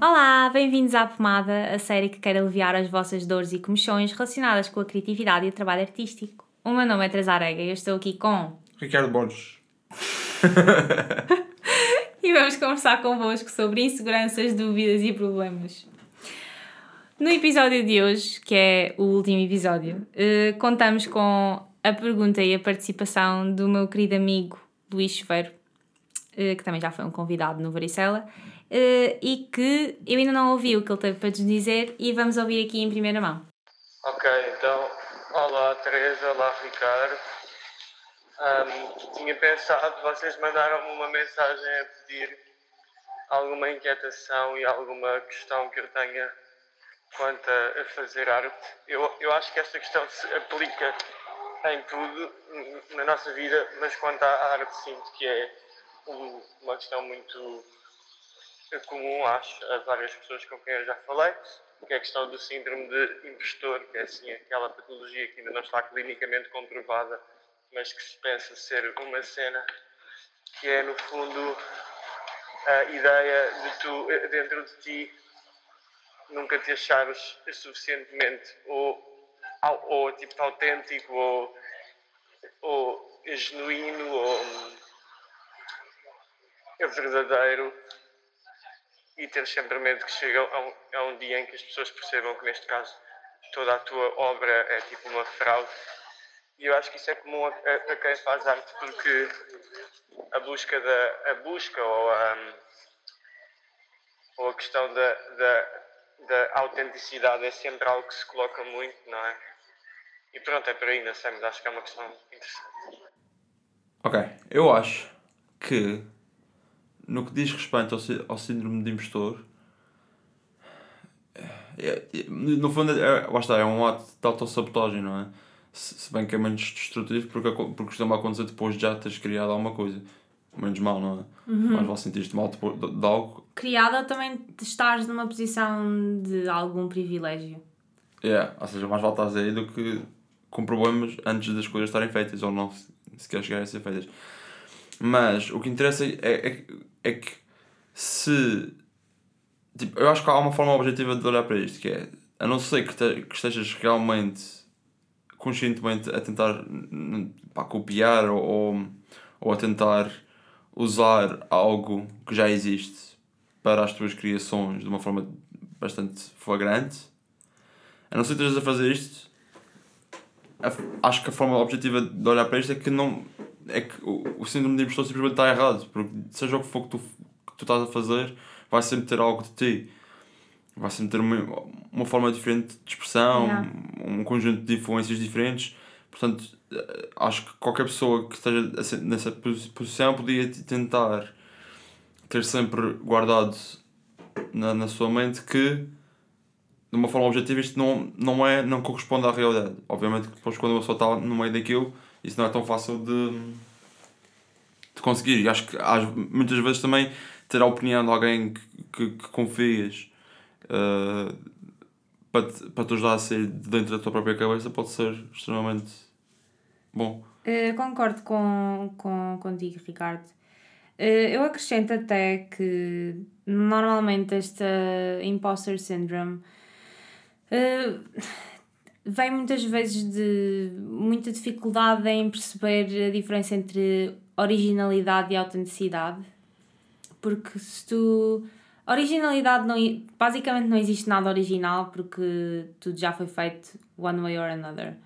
Olá, bem-vindos à Pomada, a série que quer aliviar as vossas dores e comichões relacionadas com a criatividade e o trabalho artístico. O meu nome é Teresa Arega e eu estou aqui com... Ricardo Borges. e vamos conversar convosco sobre inseguranças, dúvidas e problemas. No episódio de hoje, que é o último episódio, eh, contamos com a pergunta e a participação do meu querido amigo Luís Chuveiro, eh, que também já foi um convidado no Varicela, eh, e que eu ainda não ouvi o que ele teve para nos dizer e vamos ouvir aqui em primeira mão. Ok, então, olá Teresa, olá Ricardo. Ahm, tinha pensado, vocês mandaram-me uma mensagem a pedir alguma inquietação e alguma questão que eu tenha quanto a, fazer arte. Eu, eu acho que esta questão se aplica em tudo na nossa vida, mas quanto à arte sinto que é um- uma questão muito comum, acho, a várias pessoas com quem eu já falei, que é a questão do síndrome de impostor, que é assim aquela patologia que ainda não está clinicamente comprovada, mas que se pensa ser uma cena, que é no fundo a ideia de tu, dentro de ti, nunca te achares suficientemente ou, ou tipo autêntico ou, ou genuíno ou verdadeiro e ter sempre medo que chegue a um, a um dia em que as pessoas percebam que neste caso toda a tua obra é tipo uma fraude e eu acho que isso é comum a, a- quem faz arte porque a busca da a busca ou a, ou a questão da, da, da autenticidade é sempre algo que se coloca muito, não é? E pronto, é por aí, não sei, mas acho que é uma questão interessante. Ok, eu acho que no que diz respeito ao, ao síndrome de impostor, é- é- no fundo, é, lá é um ato de autossabotagem, não é? Se, bem que é menos destrutivo porque, porque costuma acontecer depois de já teres criado alguma coisa. Menos mal, não é? Mas vale sentir-te mal depois de, de algo. Criada também de estares numa posição de algum privilégio. É, ou seja, mais vale estás aí do que com problemas antes das coisas estarem feitas ou não se- sequer chegarem a ser feitas. Mas o que interessa é, é, que- é que se. Tipo, eu acho que há uma forma objetiva de olhar para isto, que é a não ser que, te, que estejas realmente conscientemente a tentar pá, copiar ou, ou, a tentar usar algo que já existe para as tuas criações de uma forma bastante flagrante, a não ser que a fazer isto, a- acho que a forma objetiva de olhar para isto é que não é que o, o síndrome de impostor simplesmente está errado, porque seja o que for que tu, que tu estás a fazer, vai sempre ter algo de ti. Vai sempre ter uma, uma forma diferente de expressão, Yeah. um conjunto de influências diferentes. Portanto, eh, acho que qualquer pessoa que esteja nessa posi- posição podia tentar ter sempre guardado na, na sua mente que de uma forma objetiva isto não, não, é, não corresponde à realidade. Obviamente que depois quando a pessoa está no meio daquilo, isso não é tão fácil de, de conseguir. E acho que às, muitas vezes também ter a opinião de alguém que, que, que confias eh, para, te, para te ajudar a sair de dentro da tua própria cabeça pode ser extremamente bom. Eh, concordo com, com, contigo, Ricardo. Eh, eu acrescento até que normalmente esta imposter syndrome eh, vem muitas vezes de muita dificuldade em perceber a diferença entre originalidade e autenticidade. Porque se tu. Originalidade não. Basicamente não existe nada original porque tudo já foi feito one way or another.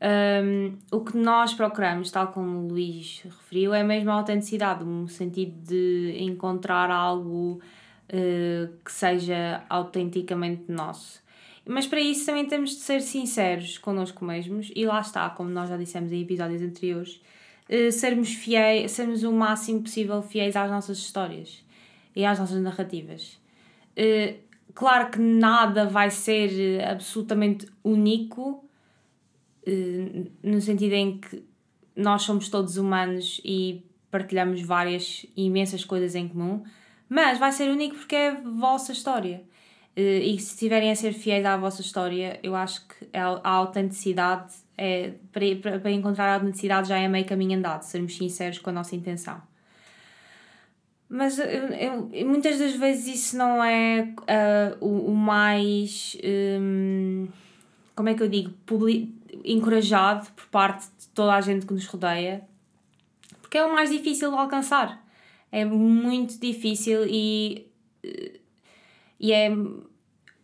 Um, o que nós procuramos, tal como o Luís referiu, é mesmo a autenticidade, um sentido de encontrar algo uh, que seja autenticamente nosso. Mas para isso também temos de ser sinceros connosco mesmos, e lá está, como nós já dissemos em episódios anteriores, uh, sermos fiéis, sermos o máximo possível fiéis às nossas histórias e às nossas narrativas. Uh, claro que nada vai ser uh, absolutamente único, eh, no sentido em que nós somos todos humanos e partilhamos várias imensas coisas em comum, Mas vai ser único porque é a vossa história. Eh, e se estiverem a ser fiéis à vossa história, eu acho que a autenticidade é, para encontrar a autenticidade já é meio caminho andado, sermos sinceros com a nossa intenção. Mas eu, eu, muitas das vezes isso não é uh, o, o, mais. Um, como é que eu digo? Publi encorajado por parte de toda a gente que nos rodeia, porque é o mais difícil de alcançar. É muito difícil e. E é.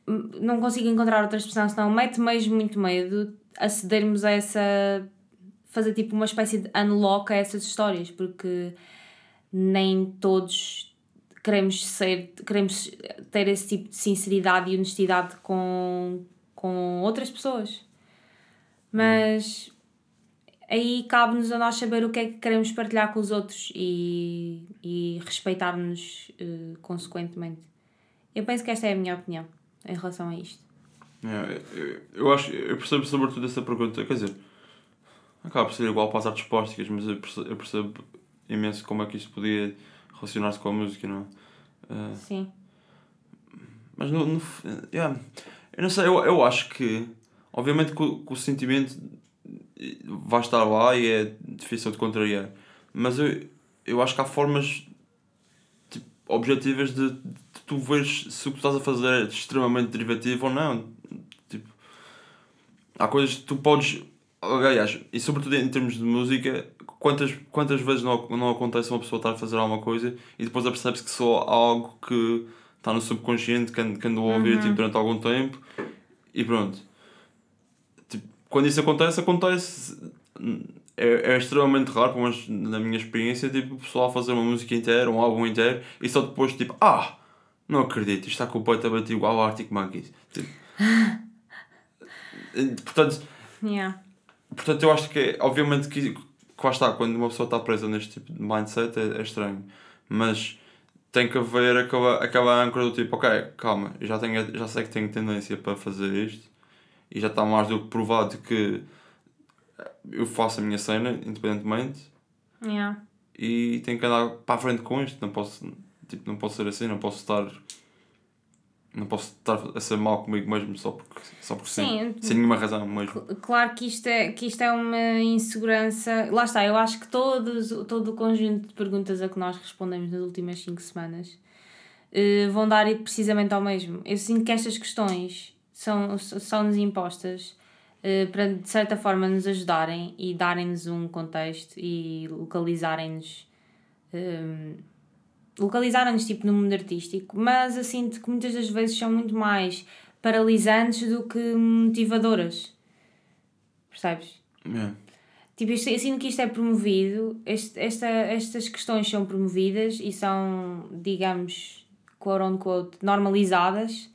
Não consigo encontrar outra expressão senão mete mesmo muito medo acedermos a essa. fazer tipo uma espécie de unlock a essas histórias, porque nem todos queremos ser, queremos ter esse tipo de sinceridade e honestidade com, com outras pessoas. Mas aí cabe-nos a nós saber o que é que queremos partilhar com os outros e, e respeitar-nos uh, consequentemente. Eu penso que esta é a minha opinião em relação a isto. É, eu, eu acho, eu percebo sobretudo essa pergunta, quer dizer, acaba por ser igual para as artes plásticas, mas eu percebo, eu percebo imenso como é que isto podia relacionar-se com a música, não é? Uh, Sim. Mas no, no yeah, eu não sei, eu, eu acho que obviamente que o, que o sentimento vai estar lá e é difícil de contrariar. Mas eu, eu acho que há formas tipo, objetivas de, de tu veres se o que estás a fazer é extremamente derivativo ou não. Tipo, há coisas que tu podes. Aliás, e sobretudo em termos de música, quantas, quantas vezes não, não acontece uma pessoa estar a fazer alguma coisa e depois apercebe-se que só algo que está no subconsciente que, que andou a ouvir uhum. tipo, durante algum tempo e pronto. Tipo, quando isso acontece, acontece. É, é extremamente raro, pelo menos na minha experiência, tipo, o pessoal fazer uma música inteira, um álbum inteiro e só depois, tipo, ah, não acredito, isto está completamente igual ao Arctic Monkeys. Tipo, portanto, yeah. portanto, eu acho que, obviamente, que que lá está, quando uma pessoa está presa neste tipo de mindset é, é estranho. Mas tem que haver aquela, aquela âncora do tipo, ok, calma, já, tenho, já sei que tenho tendência para fazer isto e já está mais do que provado que eu faço a minha cena, independentemente. Yeah. E tenho que andar para a frente com isto, não posso, tipo, não posso ser assim, não posso estar não posso estar a ser mal comigo mesmo só porque, só porque sim, sim, sem nenhuma razão mesmo. Claro que isto, é, que isto é uma insegurança. Lá está, eu acho que todos, todo o conjunto de perguntas a que nós respondemos nas últimas 5 semanas uh, vão dar precisamente ao mesmo. Eu sinto que estas questões são, são-nos impostas uh, para, de certa forma, nos ajudarem e darem-nos um contexto e localizarem-nos. Um, eh, localizaram-nos tipo no mundo artístico, mas eu sinto que muitas das vezes são muito mais paralisantes do que motivadoras. Percebes? Yeah. Tipo, eu sinto que isto é promovido, este, esta, estas questões são promovidas e são, digamos, quote on quote, normalizadas,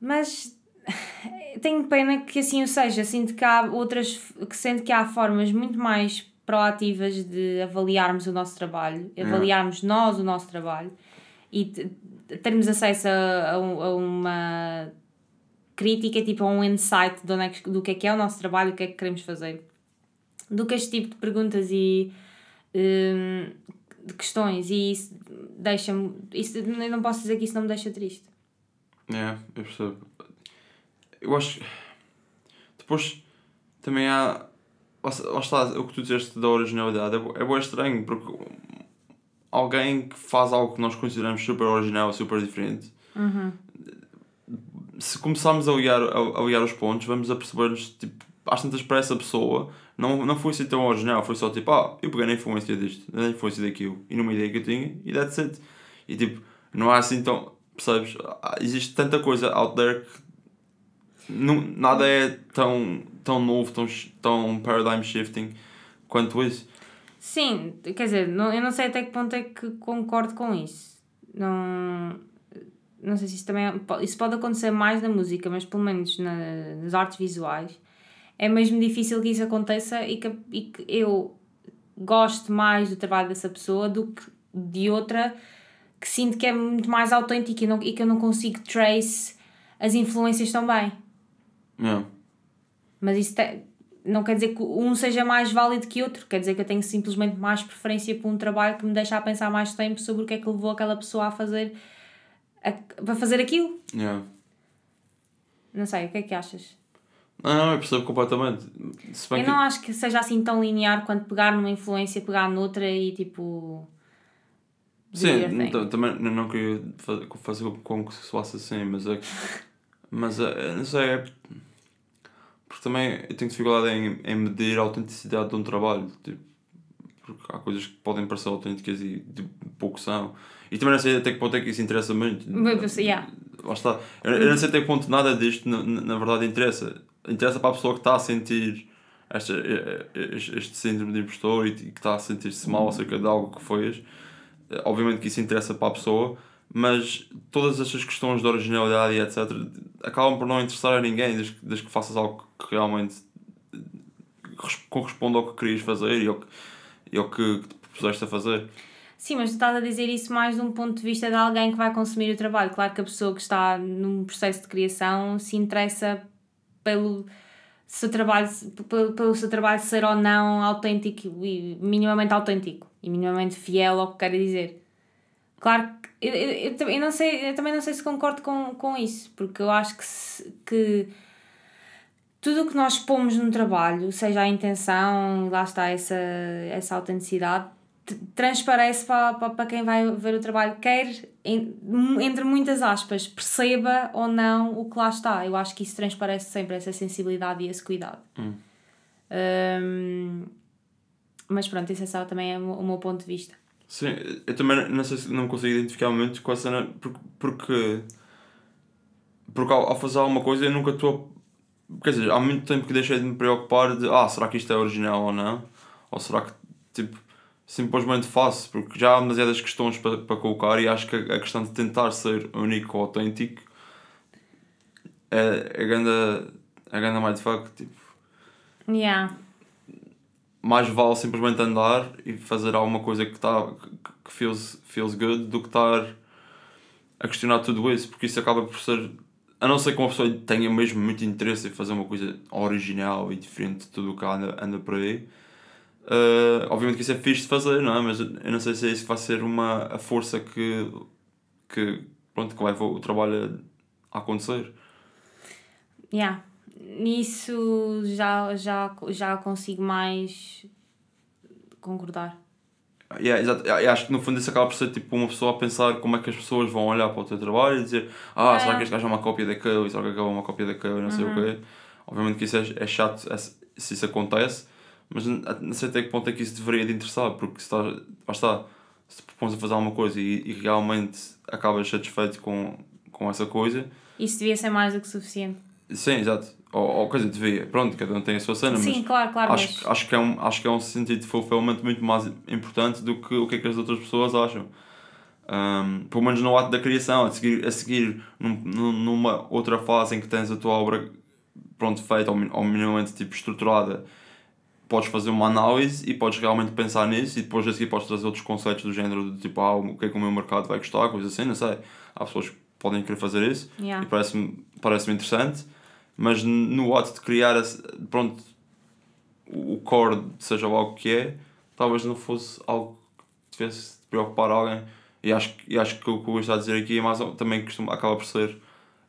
mas tenho pena que assim o seja. Sinto que há outras, que sinto que há formas muito mais proativas de avaliarmos o nosso trabalho, avaliarmos nós o nosso trabalho e termos acesso a, a, uma crítica, tipo a um insight do, é do que é que é o nosso trabalho, o que é que queremos fazer. Do que este tipo de perguntas e um, de questões e isso deixa-me. Isso, eu não posso dizer que isso não me deixa triste. É, eu percebo. Eu acho. Depois também há lá está, o que tu disseste da originalidade é, é bem estranho, porque alguém que faz algo que nós consideramos super original, super diferente, uhum. se começarmos a ligar, a, a ligar os pontos, vamos a perceber-nos, tipo, às tantas para essa pessoa, não, não foi assim tão original, foi só tipo, ah, eu peguei na influência disto, na influência daquilo, e numa ideia que eu tinha, e that's it. E tipo, não há assim tão, percebes? Existe tanta coisa out there que não, nada é tão, tão novo, tão, tão paradigm shifting quanto isso. Sim, quer dizer, não, eu não sei até que ponto é que concordo com isso. Não, não sei se isso também. É, isso pode acontecer mais na música, mas pelo menos na, nas artes visuais é mesmo difícil que isso aconteça e que, e que eu gosto mais do trabalho dessa pessoa do que de outra que sinto que é muito mais autêntica e, não, e que eu não consigo trace as influências tão bem. Mas isso tem, não quer dizer que um seja mais válido que outro, quer dizer que eu tenho simplesmente mais preferência por um trabalho que me deixa a pensar mais tempo sobre o que é que levou aquela pessoa a fazer a, para fazer aquilo. Yeah. Não sei, o que é que achas? Não, não, eu percebo completamente. Eu que- não acho que seja assim tão linear quanto pegar numa influência, pegar noutra e tipo. Sim, tam- também não- queria fa- fazer com que se fosse assim, mas é que. Mas é, não sei, é. Porque também eu tenho dificuldade em, em medir a autenticidade de um trabalho. Tipo, porque há coisas que podem parecer autênticas e tipo, pouco são. E também não sei até que ponto é que isso interessa muito. Mas, yeah. Lá está. Eu, eu não sei até que ponto nada disto na, na verdade interessa. Interessa para a pessoa que está a sentir esta, este, este síndrome de impostor e que está a sentir-se mal acerca de algo que fez. Eh, Obviamente que isso interessa para a pessoa, mas todas estas questões de originalidade e etc. acabam por não interessar a ninguém desde, que- desde que faças algo que realmente res- corresponda ao que querias fazer e ao que, e ao que te propuseste a fazer. Sim, mas tu estás a dizer isso mais de um ponto de vista de alguém que vai consumir o trabalho. Claro que a pessoa que está num processo de criação se interessa pelo seu trabalho, pelo, pelo seu trabalho ser ou não autêntico e minimamente autêntico e minimamente fiel ao que quer dizer. Claro que eu, eu, eu, eu não sei, eu também não sei se concordo com, com isso, porque eu acho que, se- que tudo o que nós pomos no trabalho, seja a intenção, lá está essa, essa autenticidade, transparece para, para, para quem vai ver o trabalho, quer, entre muitas aspas, perceba ou não o que lá está. Eu acho que isso transparece sempre, essa sensibilidade e esse cuidado. Hum, mas pronto, isso é só também é o meu ponto de vista. Sim, eu também não sei se não me consigo identificar muito com a cena porque porque, porque ao, ao fazer alguma coisa eu nunca estou quer dizer, há muito tempo que deixei de me preocupar de ah, será que isto é original ou não? Ou será que tipo simplesmente faço, porque já há demasiadas questões para, para colocar e acho que a, a questão de tentar ser único ou autêntico é, é grande é grande mindfuck, tipo Yeah. Mais vale simplesmente andar e fazer alguma coisa que, tá, que, feels, feels good do que estar a questionar tudo isso, porque isso acaba por ser. A não ser que uma pessoa tenha mesmo muito interesse em fazer uma coisa original e diferente de tudo o que anda, anda por aí. eh, obviamente que isso é fixe de fazer, não é? Mas eu não sei se é isso que vai ser uma, a força que, que, pronto, que leva o trabalho a acontecer. Yeah. Nisso já, já, já consigo mais concordar. Yeah, exato. Eu acho que no fundo isso acaba por ser tipo uma pessoa a pensar como é que as pessoas vão olhar para o teu trabalho e dizer ah, será que este gajo é uma cópia daquele, será que aquele é uma cópia daquele, não sei o quê. Obviamente que isso é, é chato é- se isso acontece, mas não sei até que ponto é que isso deveria de interessar, porque se estás, lá está, se te propões a fazer alguma coisa e, e realmente acabas satisfeito com, com essa coisa, Isso devia ser mais do que suficiente. sim, exato. Ou, ou coisa devia, pronto, cada um tem a sua cena, Sim, mas claro, claro, acho, mas- que- acho, que é um, acho que é um sentido de fulfillment muito mais importante do que o que é que as outras pessoas acham. Um, pelo menos no ato da criação, a seguir, a seguir num, num- numa outra fase em que tens a tua obra pronto, feita ou, ou minimamente tipo, estruturada, podes fazer uma análise e podes realmente pensar nisso e depois a seguir podes trazer outros conceitos do género de tipo, ah, o que é que o meu mercado vai gostar, coisa assim, não sei. Há pessoas que podem querer fazer isso Yeah. e parece-me parece interessante, mas no ato de criar pronto, o core, seja lá o que é, talvez não fosse algo que tivesse de preocupar alguém. E acho, que- e acho que o que eu estou a dizer aqui é mais, também costuma, acaba por ser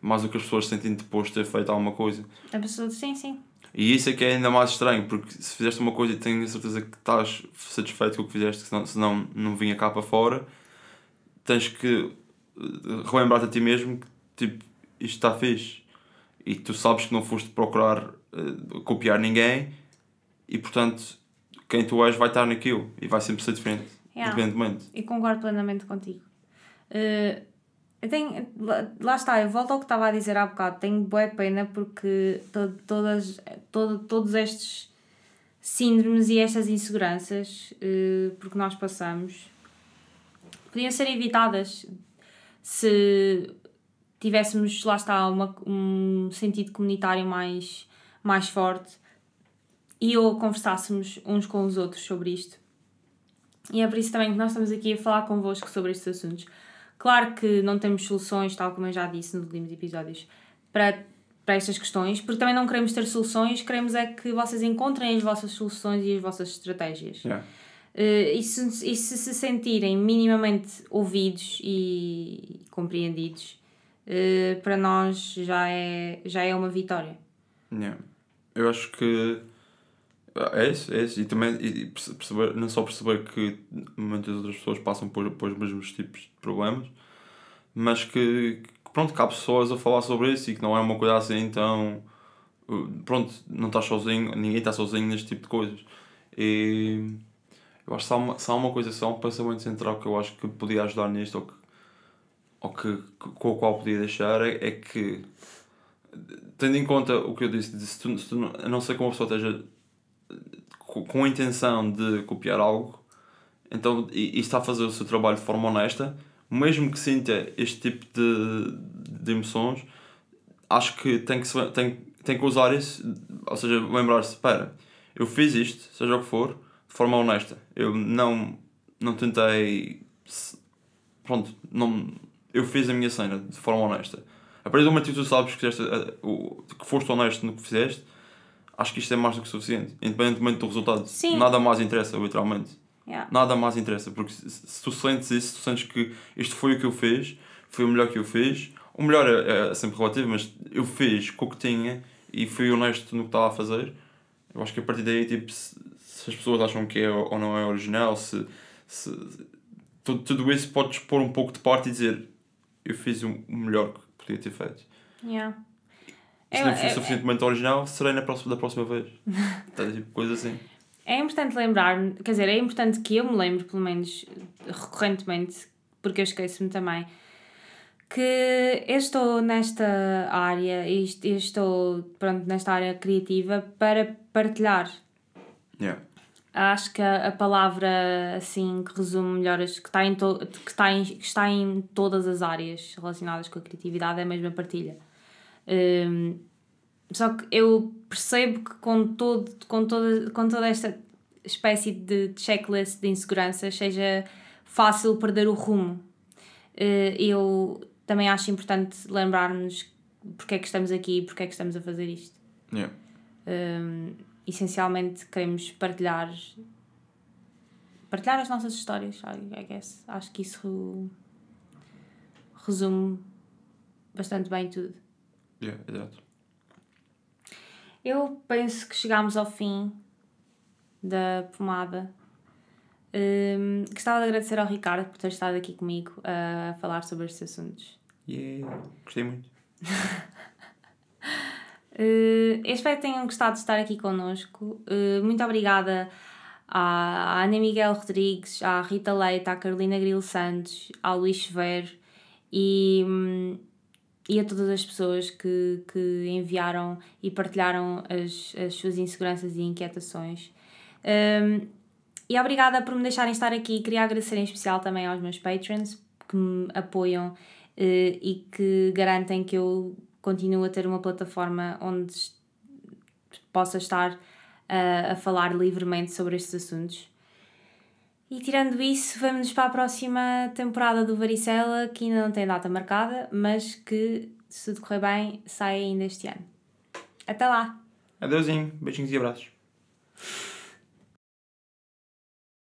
mais o que as pessoas sentem depois de ter feito alguma coisa. A pessoa, sim, sim. E isso é que é ainda mais estranho, porque se fizeste uma coisa e tenho a certeza que estás satisfeito com o que fizeste, senão, senão não vinha cá para fora, tens que eh, relembrar-te a ti mesmo que tipo, isto está fixe. E tu sabes que não foste procurar eh, copiar ninguém e portanto quem tu és vai estar naquilo e vai sempre ser diferente, Yeah. independentemente. E concordo plenamente contigo. Eh, eu tenho, lá, lá está, eu volto ao que estava a dizer há bocado. Tenho boa pena porque to, todas, todo, todos estes síndromes e estas inseguranças eh, porque nós passamos podiam ser evitadas se tivéssemos, lá está, uma, um sentido comunitário mais, mais forte e ou conversássemos uns com os outros sobre isto. E é por isso também que nós estamos aqui a falar convosco sobre estes assuntos. Claro que não temos soluções, tal como eu já disse nos últimos episódios, para para estas questões, porque também não queremos ter soluções, queremos é que vocês encontrem as vossas soluções e as vossas estratégias. Yeah. Uh, e, se, e se se sentirem minimamente ouvidos e compreendidos, uh, para nós já é, já é uma vitória. Yeah. Eu acho que é isso, é isso. E também e perceber, não só perceber que muitas outras pessoas passam por, por os mesmos tipos de problemas, mas que, que pronto, que há pessoas a falar sobre isso e que não é uma coisa assim então pronto, não estás sozinho, ninguém está sozinho neste tipo de coisas. E eu acho que se há uma, se há uma coisa, se há um pensamento central que eu acho que podia ajudar nisto ou, que, ou que, com o qual podia deixar é, é que tendo em conta o que eu disse, se tu, se tu a não ser que uma pessoa esteja com, com a intenção de copiar algo, então e, e, está a fazer o seu trabalho de forma honesta, mesmo que sinta este tipo de, de emoções, acho que tem que, tem, tem que usar isso, ou seja, lembrar-se, espera, eu fiz isto, seja o que for, de forma honesta. Eu não, não tentei. Pronto, não, eu fiz a minha cena de forma honesta. A partir do momento que tu sabes que, fizeste, que foste honesto no que fizeste, acho que isto é mais do que suficiente. Independentemente do resultado. Sim. Nada mais interessa, literalmente. Yeah. Nada mais interessa. Porque se, se tu sentes isso, se tu sentes que isto foi o que eu fiz, foi o melhor que eu fiz. O melhor é, é sempre relativo, mas eu fiz com o que tinha e fui honesto no que estava a fazer. Eu acho que a partir daí, tipo, se, se as pessoas acham que é ou não é original, se, se tudo, tudo isso podes pôr um pouco de parte e dizer eu fiz o melhor que podia ter feito. Yeah. Se não for suficientemente é, original, serei na próxima, da próxima vez. tá, tipo, coisa assim. É importante lembrar, quer dizer, é importante que eu me lembre, pelo menos recorrentemente, porque eu esqueço-me também, que eu estou nesta área e estou pronto, nesta área criativa para partilhar. Yeah. Acho que a, a palavra assim que resume melhor que está, em to, que, está em, que está em todas as áreas relacionadas com a criatividade é a mesma partilha. Um, só que eu percebo que com, todo, com, toda, com toda esta espécie de checklist de inseguranças seja fácil perder o rumo. Uh, eu também acho importante lembrarmos porque é que estamos aqui e porque é que estamos a fazer isto. Yeah. Um, essencialmente queremos partilhar partilhar as nossas histórias, I, guess. Acho que isso resume bastante bem tudo. Yeah, exato. Eu penso que chegámos ao fim da pomada. Um, gostava de agradecer ao Ricardo por ter estado aqui comigo a falar sobre estes assuntos. Yeah, gostei muito. uh, espero que tenham gostado de estar aqui connosco. Uh, muito obrigada à, Ana Miguel Rodrigues, à Rita Leite, à Carolina Grilo Santos, ao Luís Severo e, um, e a todas as pessoas que, que enviaram e partilharam as, as suas inseguranças e inquietações. Um, e obrigada por me deixarem estar aqui. Queria agradecer em especial também aos meus patrons que me apoiam uh, e que garantem que eu continuo a ter uma plataforma onde possa estar uh, a falar livremente sobre estes assuntos. E tirando isso, vamos para a próxima temporada do Varicela, que ainda não tem data marcada, mas que, se tudo correr bem, sai ainda este ano. Até lá! Adeusinho, beijinhos e abraços.